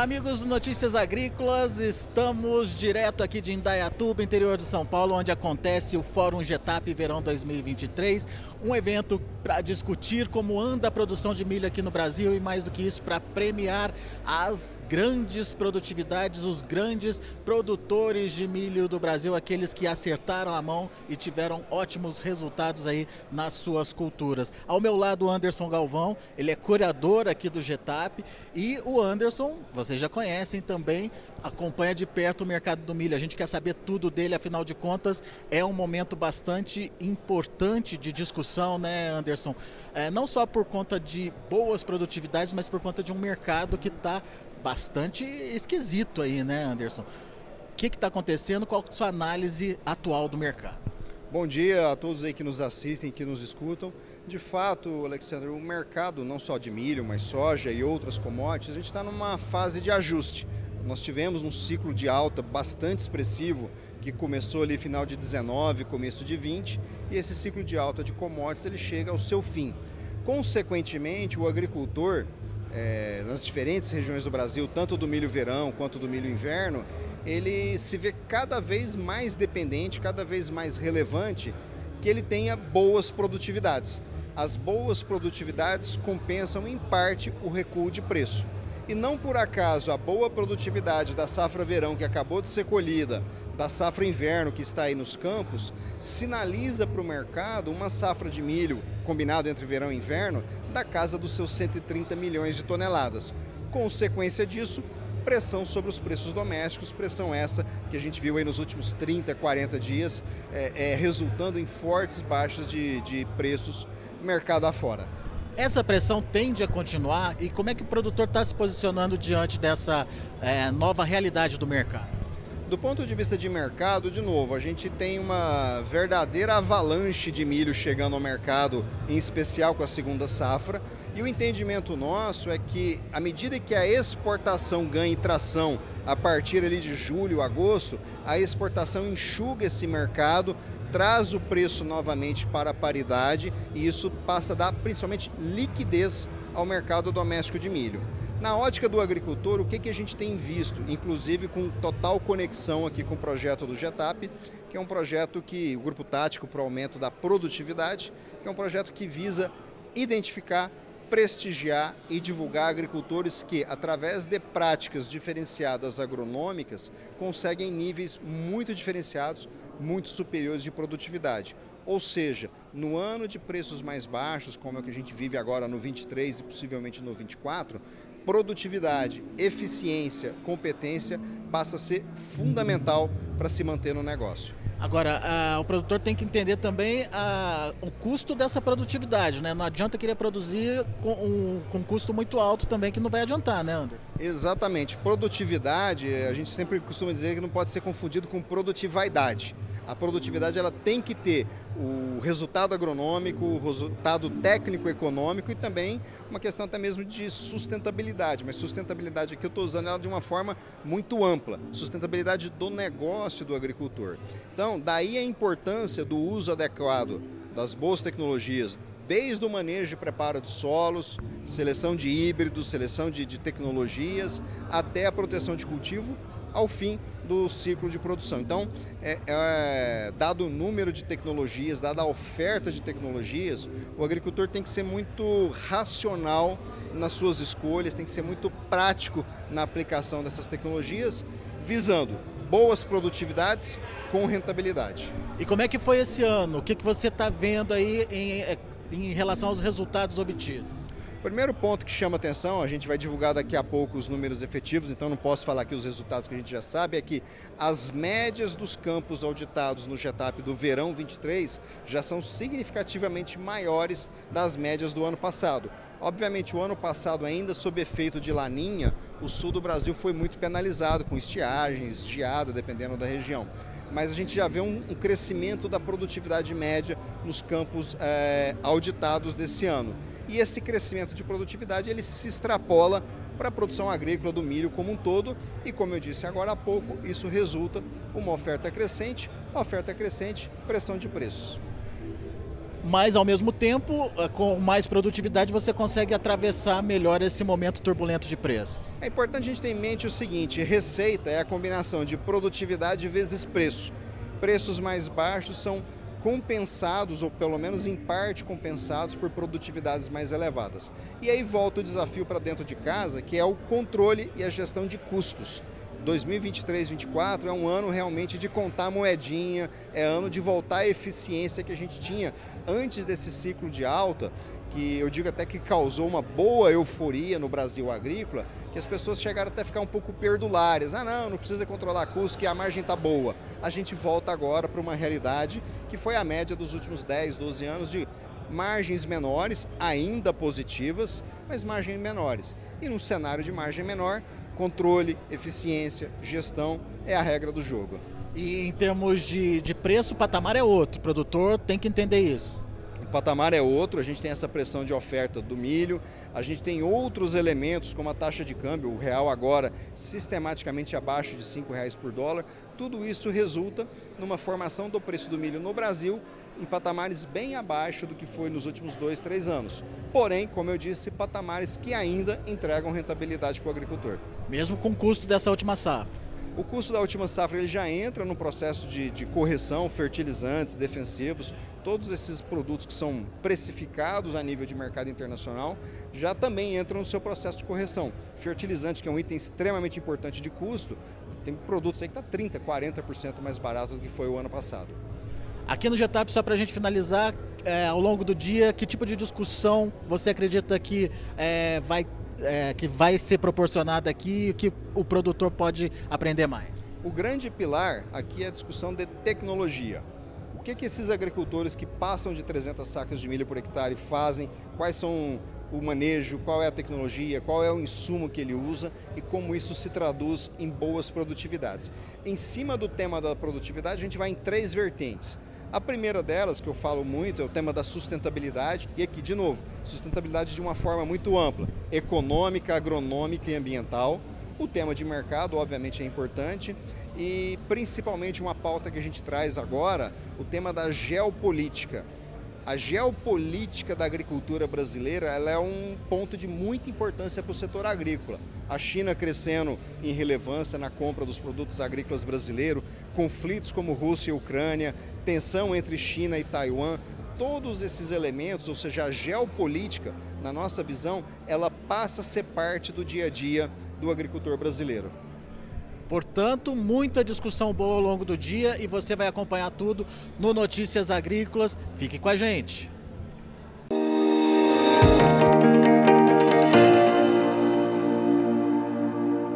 Olá, amigos Notícias Agrícolas. Estamos direto aqui de Indaiatuba, interior de São Paulo, onde acontece o Fórum Getap Verão 2023, um evento para discutir como anda a produção de milho aqui no Brasil e mais do que isso, para premiar as grandes produtividades, os grandes produtores de milho do Brasil, aqueles que acertaram a mão e tiveram ótimos resultados aí nas suas culturas. Ao meu lado, o Anderson Galvão, ele é curador aqui do Getap e o Anderson vocês já conhecem também, acompanha de perto o mercado do milho. A gente quer saber tudo dele, afinal de contas, é um momento bastante importante de discussão, né, Anderson? É, não só por conta de boas produtividades, mas por conta de um mercado que está bastante esquisito aí, né, Anderson? O que está acontecendo? Qual a sua análise atual do mercado? Bom dia a todos aí que nos assistem, que nos escutam. De fato, Alexandre, o mercado não só de milho, mas soja e outras commodities, a gente está numa fase de ajuste. Nós tivemos um ciclo de alta bastante expressivo que começou ali final de 19, começo de 20, e esse ciclo de alta de commodities ele chega ao seu fim. Consequentemente, o agricultor é, nas diferentes regiões do Brasil, tanto do milho verão quanto do milho inverno, ele se vê cada vez mais dependente, cada vez mais relevante que ele tenha boas produtividades. As boas produtividades compensam em parte o recuo de preço. E não por acaso a boa produtividade da safra verão que acabou de ser colhida, da safra inverno que está aí nos campos, sinaliza para o mercado uma safra de milho combinado entre verão e inverno da casa dos seus 130 milhões de toneladas. Consequência disso, pressão sobre os preços domésticos, pressão essa que a gente viu aí nos últimos 30, 40 dias, é, é, resultando em fortes baixas de, de preços mercado afora. Essa pressão tende a continuar e como é que o produtor está se posicionando diante dessa é, nova realidade do mercado? Do ponto de vista de mercado, de novo, a gente tem uma verdadeira avalanche de milho chegando ao mercado, em especial com a segunda safra. E o entendimento nosso é que, à medida que a exportação ganha tração a partir ali de julho, agosto, a exportação enxuga esse mercado, traz o preço novamente para a paridade e isso passa a dar principalmente liquidez ao mercado doméstico de milho. Na ótica do agricultor, o que, que a gente tem visto, inclusive com total conexão aqui com o projeto do GETAP, que é um projeto que o Grupo Tático para o Aumento da Produtividade, que é um projeto que visa identificar, prestigiar e divulgar agricultores que, através de práticas diferenciadas agronômicas, conseguem níveis muito diferenciados, muito superiores de produtividade. Ou seja, no ano de preços mais baixos, como é o que a gente vive agora no 23 e possivelmente no 24, produtividade, eficiência, competência passa a ser fundamental para se manter no negócio. Agora, o produtor tem que entender também o custo dessa produtividade, né? Não adianta querer produzir com um, com um custo muito alto também, que não vai adiantar, né, André? Exatamente. Produtividade, a gente sempre costuma dizer que não pode ser confundido com produtividade. A produtividade ela tem que ter o resultado agronômico, o resultado técnico-econômico e também uma questão até mesmo de sustentabilidade. Mas sustentabilidade aqui eu estou usando ela de uma forma muito ampla, sustentabilidade do negócio do agricultor. Então, daí a importância do uso adequado das boas tecnologias, desde o manejo e preparo de solos, seleção de híbridos, seleção de, de tecnologias, até a proteção de cultivo, ao fim do ciclo de produção. Então, é, é, dado o número de tecnologias, dada a oferta de tecnologias, o agricultor tem que ser muito racional nas suas escolhas, tem que ser muito prático na aplicação dessas tecnologias, visando boas produtividades com rentabilidade. E como é que foi esse ano? O que, que você está vendo aí em, em relação aos resultados obtidos? Primeiro ponto que chama atenção, a gente vai divulgar daqui a pouco os números efetivos, então não posso falar aqui os resultados que a gente já sabe, é que as médias dos campos auditados no GETAP do verão 23 já são significativamente maiores das médias do ano passado. Obviamente, o ano passado, ainda sob efeito de laninha, o sul do Brasil foi muito penalizado com estiagens, geada, dependendo da região mas a gente já vê um, um crescimento da produtividade média nos campos é, auditados desse ano. E esse crescimento de produtividade ele se extrapola para a produção agrícola do milho como um todo, e como eu disse agora há pouco, isso resulta uma oferta crescente, oferta crescente, pressão de preços. mas ao mesmo tempo, eh, com mais produtividade, você consegue atravessar melhor esse momento turbulento de preço. É importante a gente ter em mente o seguinte: receita é a combinação de produtividade vezes preço. Preços mais baixos são compensados, ou pelo menos em parte compensados, por produtividades mais elevadas. E aí volta o desafio para dentro de casa, que é o controle e a gestão de custos. 2023-24 é um ano realmente de contar moedinha, é ano de voltar à eficiência que a gente tinha antes desse ciclo de alta, que eu digo até que causou uma boa euforia no Brasil agrícola, que as pessoas chegaram até a ficar um pouco perdulárias. Ah, não, não precisa controlar custo, que a margem está boa. A gente volta agora para uma realidade que foi a média dos últimos 10, 12 anos de margens menores, ainda positivas, mas margens menores. E num cenário de margem menor, controle, eficiência, gestão é a regra do jogo. E em termos de, de preço, o patamar é outro. O produtor tem que entender isso. Patamar é outro, a gente tem essa pressão de oferta do milho, a gente tem outros elementos, como a taxa de câmbio, o real agora sistematicamente abaixo de R$ reais por dólar. Tudo isso resulta numa formação do preço do milho no Brasil em patamares bem abaixo do que foi nos últimos dois, três anos. Porém, como eu disse, patamares que ainda entregam rentabilidade para o agricultor. Mesmo com o custo dessa última safra. O custo da última safra ele já entra no processo de, de, correção, fertilizantes, defensivos, todos esses produtos que são precificados a nível de mercado internacional já também entram no seu processo de correção. Fertilizante, que é um item extremamente importante de custo, tem produtos aí que está 30%, 40% mais barato do que foi o ano passado. Aqui no Getap, só para a gente finalizar, é, ao longo do dia, que tipo de discussão você acredita que é, vai, é, que vai ser proporcionada aqui e que o produtor pode aprender mais? O grande pilar aqui é a discussão de tecnologia. O que, que esses agricultores que passam de 300 sacas de milho por hectare fazem? Quais são o manejo, qual é a tecnologia, qual é o insumo que ele usa e como isso se traduz em boas produtividades. Em cima do tema da produtividade, a gente vai em três vertentes. A primeira delas, que eu falo muito, é o tema da sustentabilidade. E aqui, de novo, sustentabilidade de uma forma muito ampla: econômica, agronômica e ambiental. O tema de mercado, obviamente, é importante. E principalmente uma pauta que a gente traz agora, o tema da geopolítica a geopolítica da agricultura brasileira ela é um ponto de muita importância para o setor agrícola. A China crescendo em relevância na compra dos produtos agrícolas brasileiros, conflitos como Rússia e Ucrânia, tensão entre China e Taiwan, todos esses elementos, ou seja, a geopolítica, na nossa visão, ela passa a ser parte do dia a dia do agricultor brasileiro. Portanto, muita discussão boa ao longo do dia e você vai acompanhar tudo no Notícias Agrícolas. Fique com a gente.